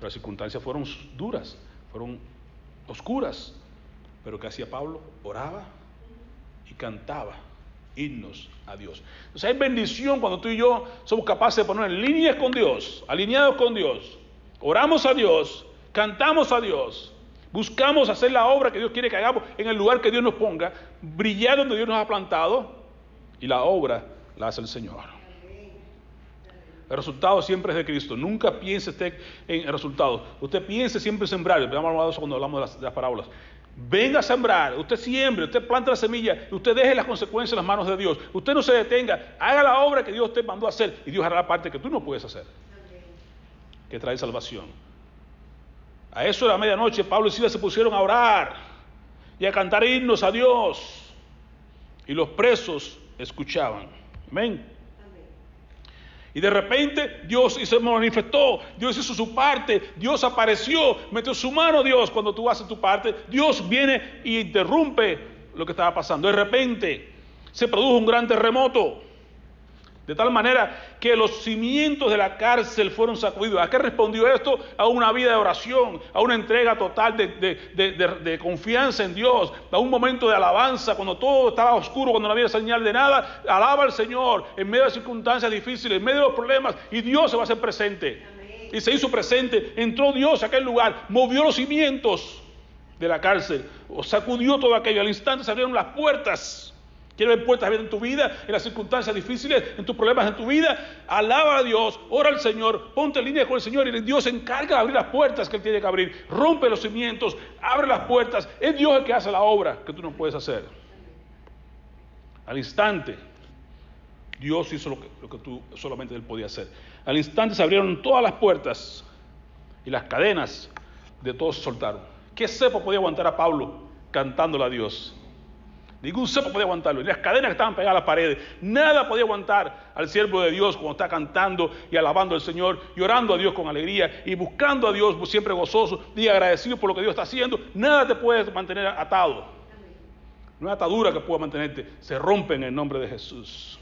Las circunstancias fueron duras, fueron oscuras, pero ¿qué hacía Pablo? Oraba y cantaba himnos a Dios. Entonces hay bendición cuando tú y yo somos capaces de poner en líneas con Dios, alineados con Dios. Oramos a Dios cantamos a Dios, buscamos hacer la obra que Dios quiere que hagamos en el lugar que Dios nos ponga, brillar donde Dios nos ha plantado y la obra la hace el Señor. El resultado siempre es de Cristo. Nunca piense usted en el resultado. Usted piense siempre en sembrar. Hablamos de eso cuando hablamos de las, parábolas. Venga a sembrar, usted siembre, usted planta la semilla, usted deje las consecuencias en las manos de Dios. Usted no se detenga, haga la obra que Dios te mandó a hacer y Dios hará la parte que tú no puedes hacer, que trae salvación. A eso de la medianoche, Pablo y Silas se pusieron a orar y a cantar himnos a Dios. Y los presos escuchaban. Amén. Y de repente Dios se manifestó, Dios hizo su parte, Dios apareció, metió su mano Dios cuando tú haces tu parte, Dios viene y interrumpe lo que estaba pasando. De repente se produjo un gran terremoto. De tal manera que los cimientos de la cárcel fueron sacudidos. ¿A qué respondió esto? A una vida de oración, a una entrega total de, confianza en Dios, a un momento de alabanza, cuando todo estaba oscuro, cuando no había señal de nada. Alaba al Señor en medio de circunstancias difíciles, en medio de los problemas, y Dios se va a hacer presente. Y se hizo presente, entró Dios a aquel lugar, movió los cimientos de la cárcel, sacudió todo aquello. Al instante se abrieron las puertas ¿Quieres ver puertas abiertas en tu vida, en las circunstancias difíciles, en tus problemas en tu vida? Alaba a Dios, ora al Señor, ponte en línea con el Señor y Dios se encarga de abrir las puertas que Él tiene que abrir. Rompe los cimientos, abre las puertas. Es Dios el que hace la obra que tú no puedes hacer. Al instante, Dios hizo lo que, lo que tú solamente Él podía hacer. Al instante se abrieron todas las puertas y las cadenas de todos se soltaron. ¿Qué cepo podía aguantar a Pablo cantándole a Dios? Ningún cepo podía aguantarlo. Las cadenas que estaban pegadas a las paredes. Nada podía aguantar al siervo de Dios cuando está cantando y alabando al Señor y orando a Dios con alegría y buscando a Dios siempre gozoso y agradecido por lo que Dios está haciendo. Nada te puede mantener atado. No hay atadura que pueda mantenerte. Se rompe en el nombre de Jesús.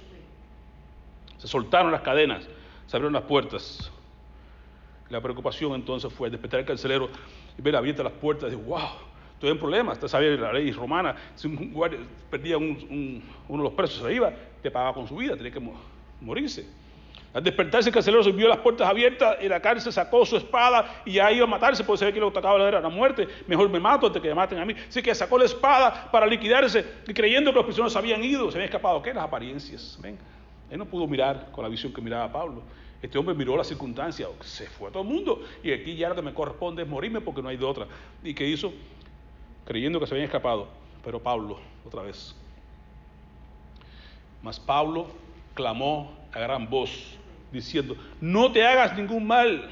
Se soltaron las cadenas, se abrieron las puertas. La preocupación entonces fue despertar el carcelero y ver abiertas las puertas y wow, en problemas. Usted sabía la ley romana, si un guardia perdía uno de los presos, se iba, te pagaba con su vida, tenía que morirse. Al despertarse el carcelero se vio las puertas abiertas y la cárcel sacó su espada y ya iba a matarse porque se que lo que atacaba era la muerte. Mejor me mato antes que me maten a mí. Así que sacó la espada para liquidarse y creyendo que los prisioneros habían ido, se habían escapado. ¿Qué? Las apariencias. Él no pudo mirar con la visión que miraba Pablo. Este hombre miró las circunstancias, se fue a todo el mundo y aquí ya lo que me corresponde es morirme porque no hay de otra. ¿Y qué hizo? Creyendo que se habían escapado. Pero Pablo, otra vez. Mas Pablo clamó a gran voz, diciendo, no te hagas ningún mal,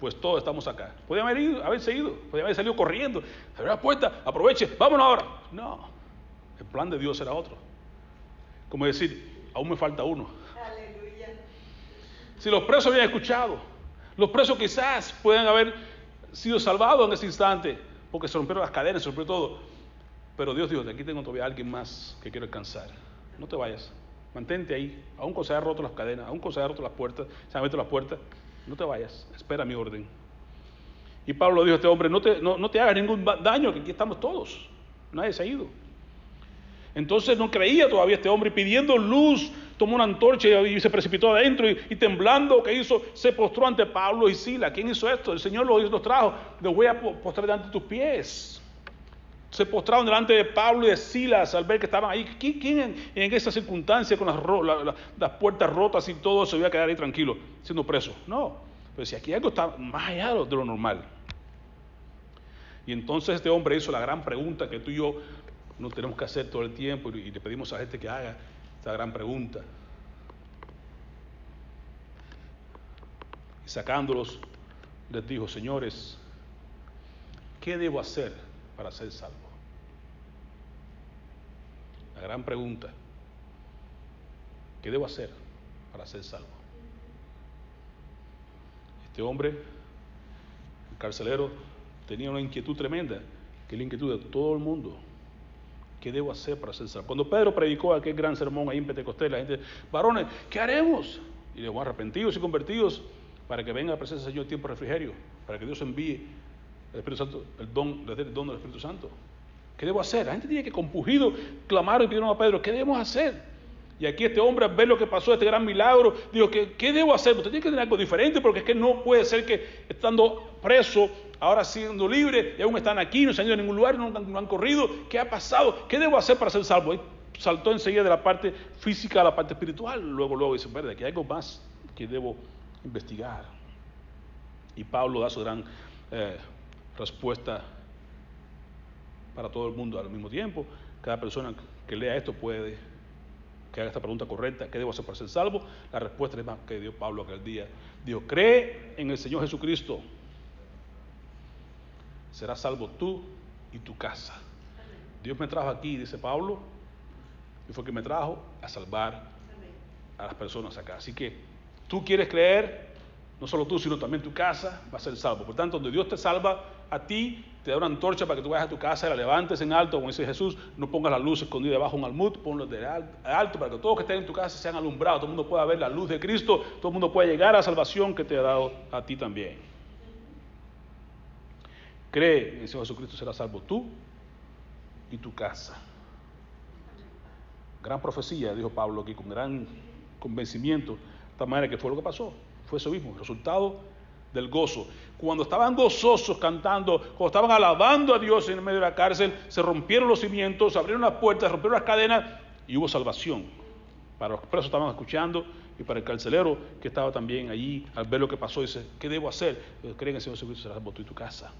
pues todos estamos acá. Podían haber ido, haberse ido, podían haber salido corriendo, abrió la puerta, aproveche, vámonos ahora. No, el plan de Dios era otro. Como decir, aún me falta uno. Si los presos habían escuchado, los presos quizás puedan haber sido salvados en ese instante, porque se rompieron las cadenas, se rompió todo. Pero Dios dijo, de aquí tengo todavía alguien más que quiero alcanzar. No te vayas, mantente ahí, aún cuando se hayan roto las cadenas, aún cuando se hayan roto las puertas, se han abierto las puertas, no te vayas, espera mi orden. Y Pablo dijo a este hombre, no te, no, no te hagas ningún daño, que aquí estamos todos, nadie se ha ido. Entonces no creía todavía este hombre, pidiendo luz, tomó una antorcha y se precipitó adentro y, temblando, ¿qué hizo? Se postró ante Pablo y Sila. ¿Quién hizo esto? El Señor los, los trajo. Los voy a postrar delante de tus pies. Se postraron delante de Pablo y de Silas al ver que estaban ahí. ¿Quién, en, esa circunstancia con las, las, puertas rotas y todo se iba a quedar ahí tranquilo, siendo preso? No. Pero si aquí algo está más allá de lo normal. Y entonces este hombre hizo la gran pregunta que tú y yo no tenemos que hacer todo el tiempo y le pedimos a la gente que haga esta gran pregunta. Y sacándolos, les dijo, señores, ¿qué debo hacer para ser salvo? La gran pregunta, ¿qué debo hacer para ser salvo? Este hombre, el carcelero, tenía una inquietud tremenda, que la inquietud de todo el mundo. ¿Qué debo hacer para ser salvo? Cuando Pedro predicó aquel gran sermón ahí en Pentecostés, la gente, varones, ¿qué haremos? Y le arrepentidos y convertidos para que venga la presencia del Señor tiempo de refrigerio, para que Dios envíe el Espíritu Santo, el don, el don del Espíritu Santo. ¿Qué debo hacer? La gente tiene que compugido clamar y pedir a Pedro, ¿qué debemos hacer? Y aquí este hombre, ver lo que pasó, este gran milagro, dijo, ¿qué, ¿qué debo hacer? Usted tiene que tener algo diferente porque es que no puede ser que estando preso ahora siendo libre y aún están aquí, no se han ido a ningún lugar, no, han corrido. ¿Qué ha pasado? ¿Qué debo hacer para ser salvo? Y saltó enseguida de la parte física a la parte espiritual. Luego, luego dice, verde, aquí hay algo más que debo investigar. Y Pablo da su gran eh, respuesta para todo el mundo al mismo tiempo. Cada persona que lea esto puede que haga esta pregunta correcta, ¿qué debo hacer para ser salvo? La respuesta es más que dio Pablo aquel día. Dijo, cree en el Señor Jesucristo serás salvo tú y tu casa. Dios me trajo aquí, dice Pablo, y fue que me trajo a salvar a las personas acá. Así que tú quieres creer, no solo tú, sino también tu casa va a ser salvo. Por tanto, donde Dios te salva a ti, te da una antorcha para que tú vayas a tu casa y la levantes en alto, como dice Jesús, no pongas la luz escondida debajo de un almud, ponlo de alto para que todos que estén en tu casa sean alumbrados, todo el mundo pueda ver la luz de Cristo, todo el mundo pueda llegar a la salvación que te ha dado a ti también. Cree en el Señor Jesucristo será salvo tú y tu casa. Gran profecía, dijo Pablo aquí con gran convencimiento, de tal manera que fue lo que pasó. Fue eso mismo, el resultado del gozo. Cuando estaban gozosos cantando, cuando estaban alabando a Dios en medio de la cárcel, se rompieron los cimientos, se abrieron las puertas, se rompieron las cadenas y hubo salvación. Para los presos estaban escuchando y para el carcelero que estaba también allí al ver lo que pasó, dice, ¿qué debo hacer? Creen en el Señor Jesucristo será salvo tú y tu casa.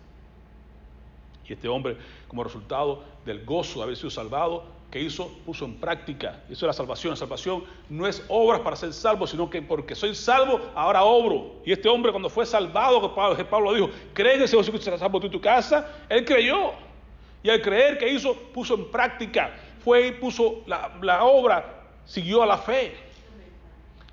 Y este hombre, como resultado del gozo de haber sido salvado, que hizo, puso en práctica. Eso es la salvación. La salvación no es obras para ser salvo, sino que porque soy salvo, ahora obro. Y este hombre cuando fue salvado, que Pablo, dijo, cree en el Señor Jesucristo será salvo tú y tu casa, él creyó. Y al creer que hizo, puso en práctica. Fue y puso la obra, siguió a la fe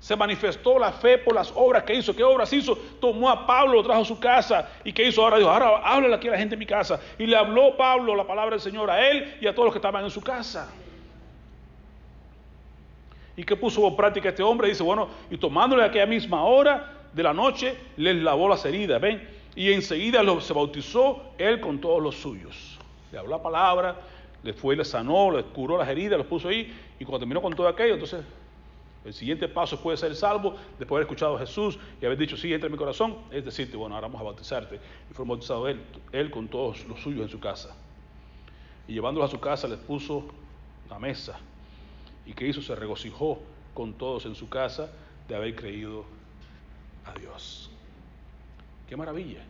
se manifestó la fe por las obras que hizo. ¿Qué obras hizo? Tomó a Pablo, lo trajo a su casa. ¿Y qué hizo? Ahora dijo, ahora háblale aquí a la gente en mi casa. Y le habló Pablo la palabra del Señor a él y a todos los que estaban en su casa. ¿Y qué puso por práctica este hombre? Dice, bueno, y tomándole a aquella misma hora de la noche, les lavó las heridas, ¿ven? Y enseguida se bautizó él con todos los suyos. Le habló la palabra, le fue, le sanó, le curó las heridas, los puso ahí. Y cuando terminó con todo aquello, entonces el siguiente paso puede ser salvo después de haber escuchado a Jesús y haber dicho, sí, entra en mi corazón, es decirte, bueno, ahora vamos a bautizarte. Y fue bautizado él, él con todos los suyos en su casa. Y llevándolos a su casa les puso la mesa. ¿Y que hizo? Se regocijó con todos en su casa de haber creído a Dios. Qué maravilla.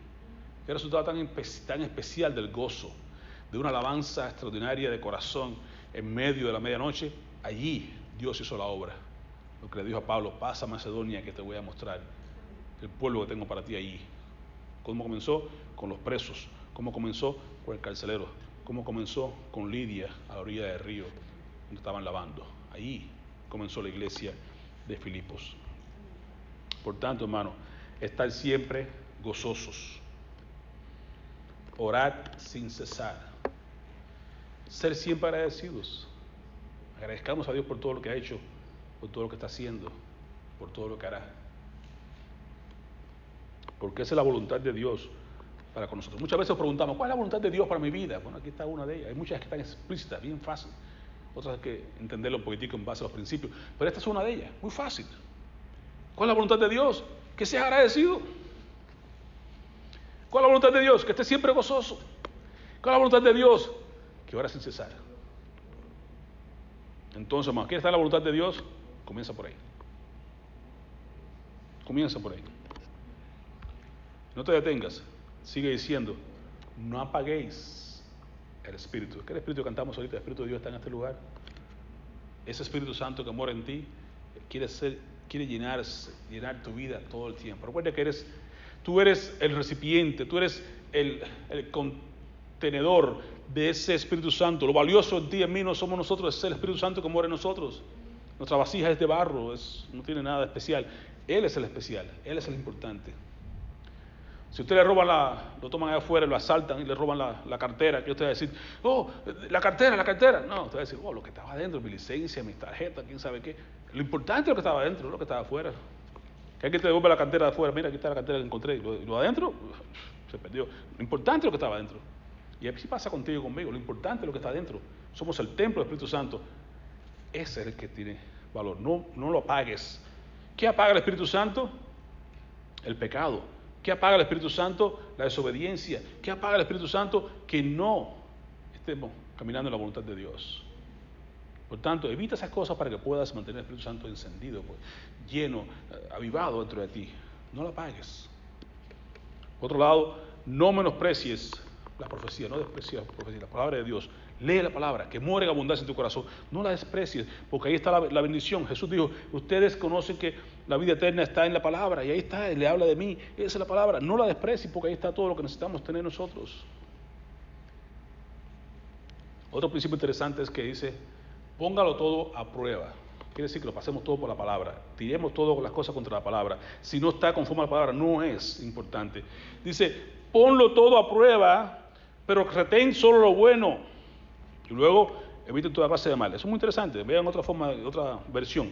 Qué resultado tan, tan especial del gozo, de una alabanza extraordinaria de corazón en medio de la medianoche. Allí Dios hizo la obra lo que le dijo a Pablo, pasa Macedonia que te voy a mostrar el pueblo que tengo para ti ahí. ¿Cómo comenzó? Con los presos. ¿Cómo comenzó? Con el carcelero. ¿Cómo comenzó? Con Lidia a la orilla del río, donde estaban lavando. Ahí comenzó la iglesia de Filipos. Por tanto, hermano, estar siempre gozosos. Orar sin cesar. Ser siempre agradecidos. Agradezcamos a Dios por todo lo que ha hecho por todo lo que está haciendo, por todo lo que hará. Porque esa es la voluntad de Dios para con nosotros. Muchas veces preguntamos, ¿cuál es la voluntad de Dios para mi vida? Bueno, aquí está una de ellas. Hay muchas que están explícitas, bien fácil. Otras hay que entenderlo un poquitico en base a los principios. Pero esta es una de ellas, muy fácil. ¿Cuál es la voluntad de Dios? Que seas agradecido. ¿Cuál es la voluntad de Dios? Que estés siempre gozoso. ¿Cuál es la voluntad de Dios? Que ora sin cesar. Entonces, hermano, ¿quiere está la voluntad de Dios? Comienza por ahí. Comienza por ahí. No te detengas. Sigue diciendo, no apaguéis el Espíritu. ¿Qué el Espíritu cantamos ahorita? El Espíritu de Dios está en este lugar. Ese Espíritu Santo que mora en ti quiere, ser, quiere llenar, llenar tu vida todo el tiempo. Recuerda que eres, tú eres el recipiente, tú eres el, contenedor de ese Espíritu Santo. Lo valioso en ti en mí no somos nosotros, es el Espíritu Santo que mora en nosotros. Nuestra vasija es de barro, no tiene nada especial. Él es el especial, Él es el importante. Si usted le roban la, lo toman allá afuera, lo asaltan y le roban la, cartera, que usted va a decir, oh, la cartera, la cartera. No, usted va a decir, oh, lo que estaba adentro, mi licencia, mi tarjeta, quién sabe qué. Lo importante es lo que estaba adentro, lo que estaba afuera. Que alguien te devuelve la cartera de afuera, mira, aquí está la cartera que encontré. Lo, lo adentro, se perdió. Lo importante es lo que estaba adentro. Y así pasa contigo y conmigo. Lo importante es lo que está adentro. Somos el templo del Espíritu Santo. Ese es el que tiene valor. No, no lo apagues. ¿Qué apaga el Espíritu Santo? El pecado. ¿Qué apaga el Espíritu Santo? La desobediencia. ¿Qué apaga el Espíritu Santo? Que no estemos caminando en la voluntad de Dios. Por tanto, evita esas cosas para que puedas mantener el Espíritu Santo encendido, pues, lleno, eh, avivado dentro de ti. No lo apagues. Por otro lado, no menosprecies la profecía, no desprecies la profecía, la palabra de Dios. Lee la palabra, que muere en abundancia en tu corazón. No la desprecies, porque ahí está la, bendición. Jesús dijo, ustedes conocen que la vida eterna está en la palabra, y ahí está, le habla de mí, esa es la palabra. No la desprecies, porque ahí está todo lo que necesitamos tener nosotros. Otro principio interesante es que dice, póngalo todo a prueba. quiere decir que lo pasemos todo por la palabra. Tiremos todas las cosas contra la palabra. Si no está conforme a la palabra, no es importante. Dice, ponlo todo a prueba, pero retén solo lo bueno. Y luego evite toda clase de mal. Eso es muy interesante. Vean otra forma, otra versión.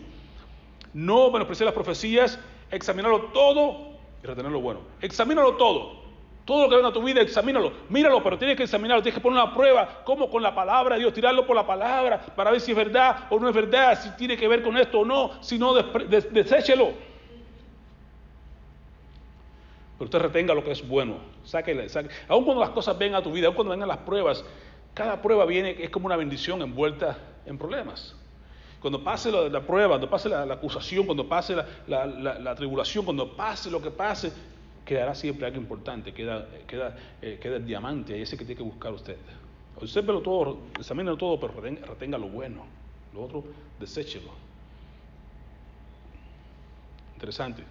No menospreciar las profecías, examinarlo todo y retener lo bueno. Examínalo todo. Todo lo que venga a tu vida, examínalo. Míralo, pero tienes que examinarlo. Tienes que poner una prueba, como con la palabra de Dios, tirarlo por la palabra para ver si es verdad o no es verdad, si tiene que ver con esto o no. Si no, deséchelo. Pero usted retenga lo que es bueno. Sáquele, sáquele. Aun cuando las cosas vengan a tu vida, aun cuando vengan las pruebas, cada prueba viene, es como una bendición envuelta en problemas. Cuando pase la, prueba, cuando pase la, acusación, cuando pase la, tribulación, cuando pase lo que pase, quedará siempre algo importante, queda, queda, eh, queda el diamante, ese que tiene que buscar usted. Obsérvelo todo, examínelo todo, pero retenga, lo bueno. Lo otro, deséchelo. Interesante.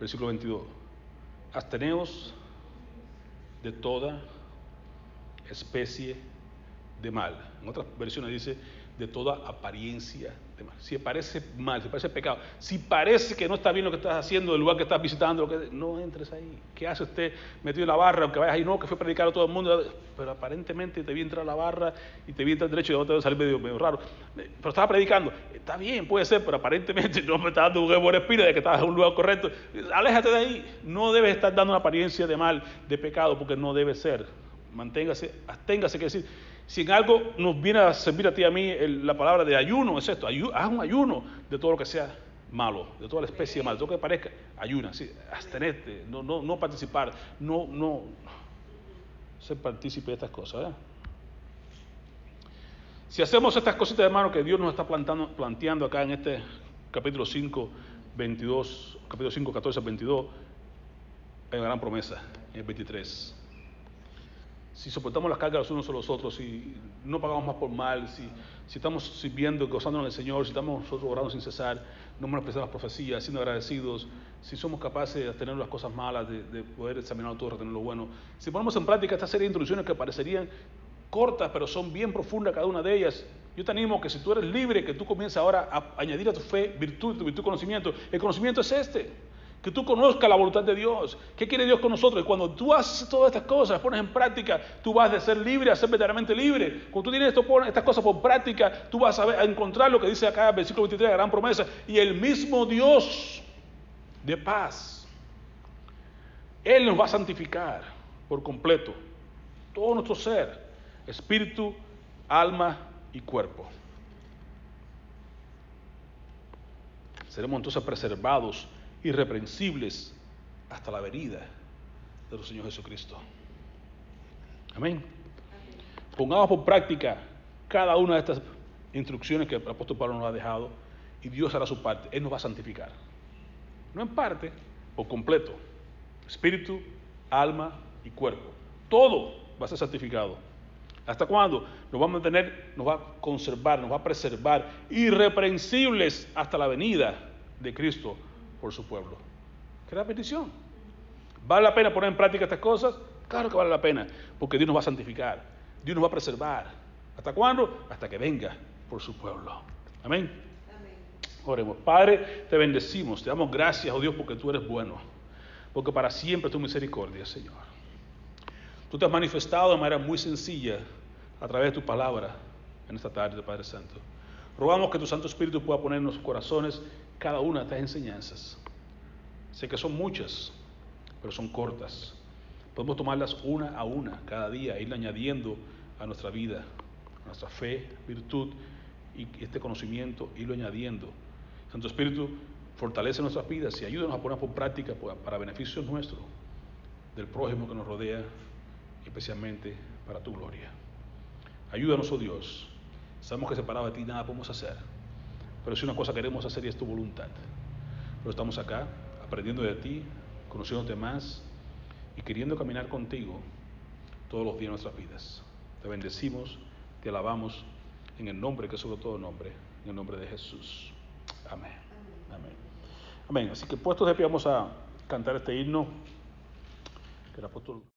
Versículo 22. Absteneos de toda especie de mal. En otras versiones dice de toda apariencia de mal. Si parece mal, si parece pecado, si parece que no está bien lo que estás haciendo, el lugar que estás visitando, no entres ahí. ¿Qué hace usted metido en la barra, aunque vayas ahí? No, que fue a predicar a todo el mundo, pero aparentemente te vi entrar a la barra y te vi entrar derecho y no te va a salir medio, raro. Pero estaba predicando, está bien, puede ser, pero aparentemente no me está dando un buen espíritu de que estás en un lugar correcto. Aléjate de ahí. No debes estar dando una apariencia de mal, de pecado, porque no debe ser. Manténgase, absténgase, que decir si en algo nos viene a servir a ti y a mí la palabra de ayuno, es esto, haz un ayuno de todo lo que sea malo, de toda la especie de mal, de todo lo que parezca, ayuna, sí, abstenerte, no, no, no participar, no, no ser partícipe de estas cosas. Si hacemos estas cositas, hermano, que Dios nos está plantando, planteando acá en este capítulo 5, 22, capítulo 5, 14, 22, hay una gran promesa en el 23 si soportamos las cargas los unos a los otros, si no pagamos más por mal, si, estamos sirviendo, gozándonos del Señor, si estamos nosotros orando sin cesar, no menospreciamos las profecías, siendo agradecidos, si somos capaces de tener las cosas malas, de, poder examinar todo, retener lo bueno, si ponemos en práctica esta serie de instrucciones que parecerían cortas, pero son bien profundas cada una de ellas, yo te animo que si tú eres libre, que tú comiences ahora a añadir a tu fe virtud, tu conocimiento. El conocimiento es este que tú conozcas la voluntad de Dios. ¿Qué quiere Dios con nosotros? Y cuando tú haces todas estas cosas, pones en práctica, tú vas de ser libre a ser verdaderamente libre. Cuando tú tienes esto, estas cosas por práctica, tú vas a, encontrar lo que dice acá el versículo 23, la gran promesa. Y el mismo Dios de paz, Él nos va a santificar por completo. Todo nuestro ser, espíritu, alma y cuerpo. Seremos entonces preservados irreprensibles hasta la venida de nuestro Señor Jesucristo. Amén. Pongamos por práctica cada una de estas instrucciones que el apóstol Pablo nos ha dejado y Dios hará su parte. Él nos va a santificar. No en parte, por completo. Espíritu, alma y cuerpo. Todo va a ser santificado. ¿Hasta cuándo? Nos va a mantener, nos va a conservar, nos va a preservar irreprensibles hasta la venida de Cristo por su pueblo. ¿Qué la petición? ¿Vale la pena poner en práctica estas cosas? Claro que vale la pena, porque Dios nos va a santificar, Dios nos va a preservar. ¿Hasta cuándo? Hasta que venga por su pueblo. Amén. Oremos. Padre, te bendecimos, te damos gracias, oh Dios, porque tú eres bueno, porque para siempre tu misericordia, Señor. Tú te has manifestado de manera muy sencilla a través de tu palabra en esta tarde, Padre Santo. Rogamos que tu Santo Espíritu pueda poner en nuestros corazones cada una de estas enseñanzas. Sé que son muchas, pero son cortas. Podemos tomarlas una a una cada día, e ir añadiendo a nuestra vida, a nuestra fe, virtud y este conocimiento, irlo añadiendo. Santo Espíritu, fortalece nuestras vidas y ayúdanos a poner por práctica para beneficio nuestro, del prójimo que nos rodea, especialmente para tu gloria. Ayúdanos, oh Dios. Sabemos que separado de ti nada podemos hacer. Pero si una cosa queremos hacer y es tu voluntad. Pero estamos acá aprendiendo de ti, conociéndote más y queriendo caminar contigo todos los días de nuestras vidas. Te bendecimos, te alabamos en el nombre que es sobre todo nombre, en el nombre de Jesús. Amén. Amén. Amén. Así que puestos de pie vamos a cantar este himno que el apóstol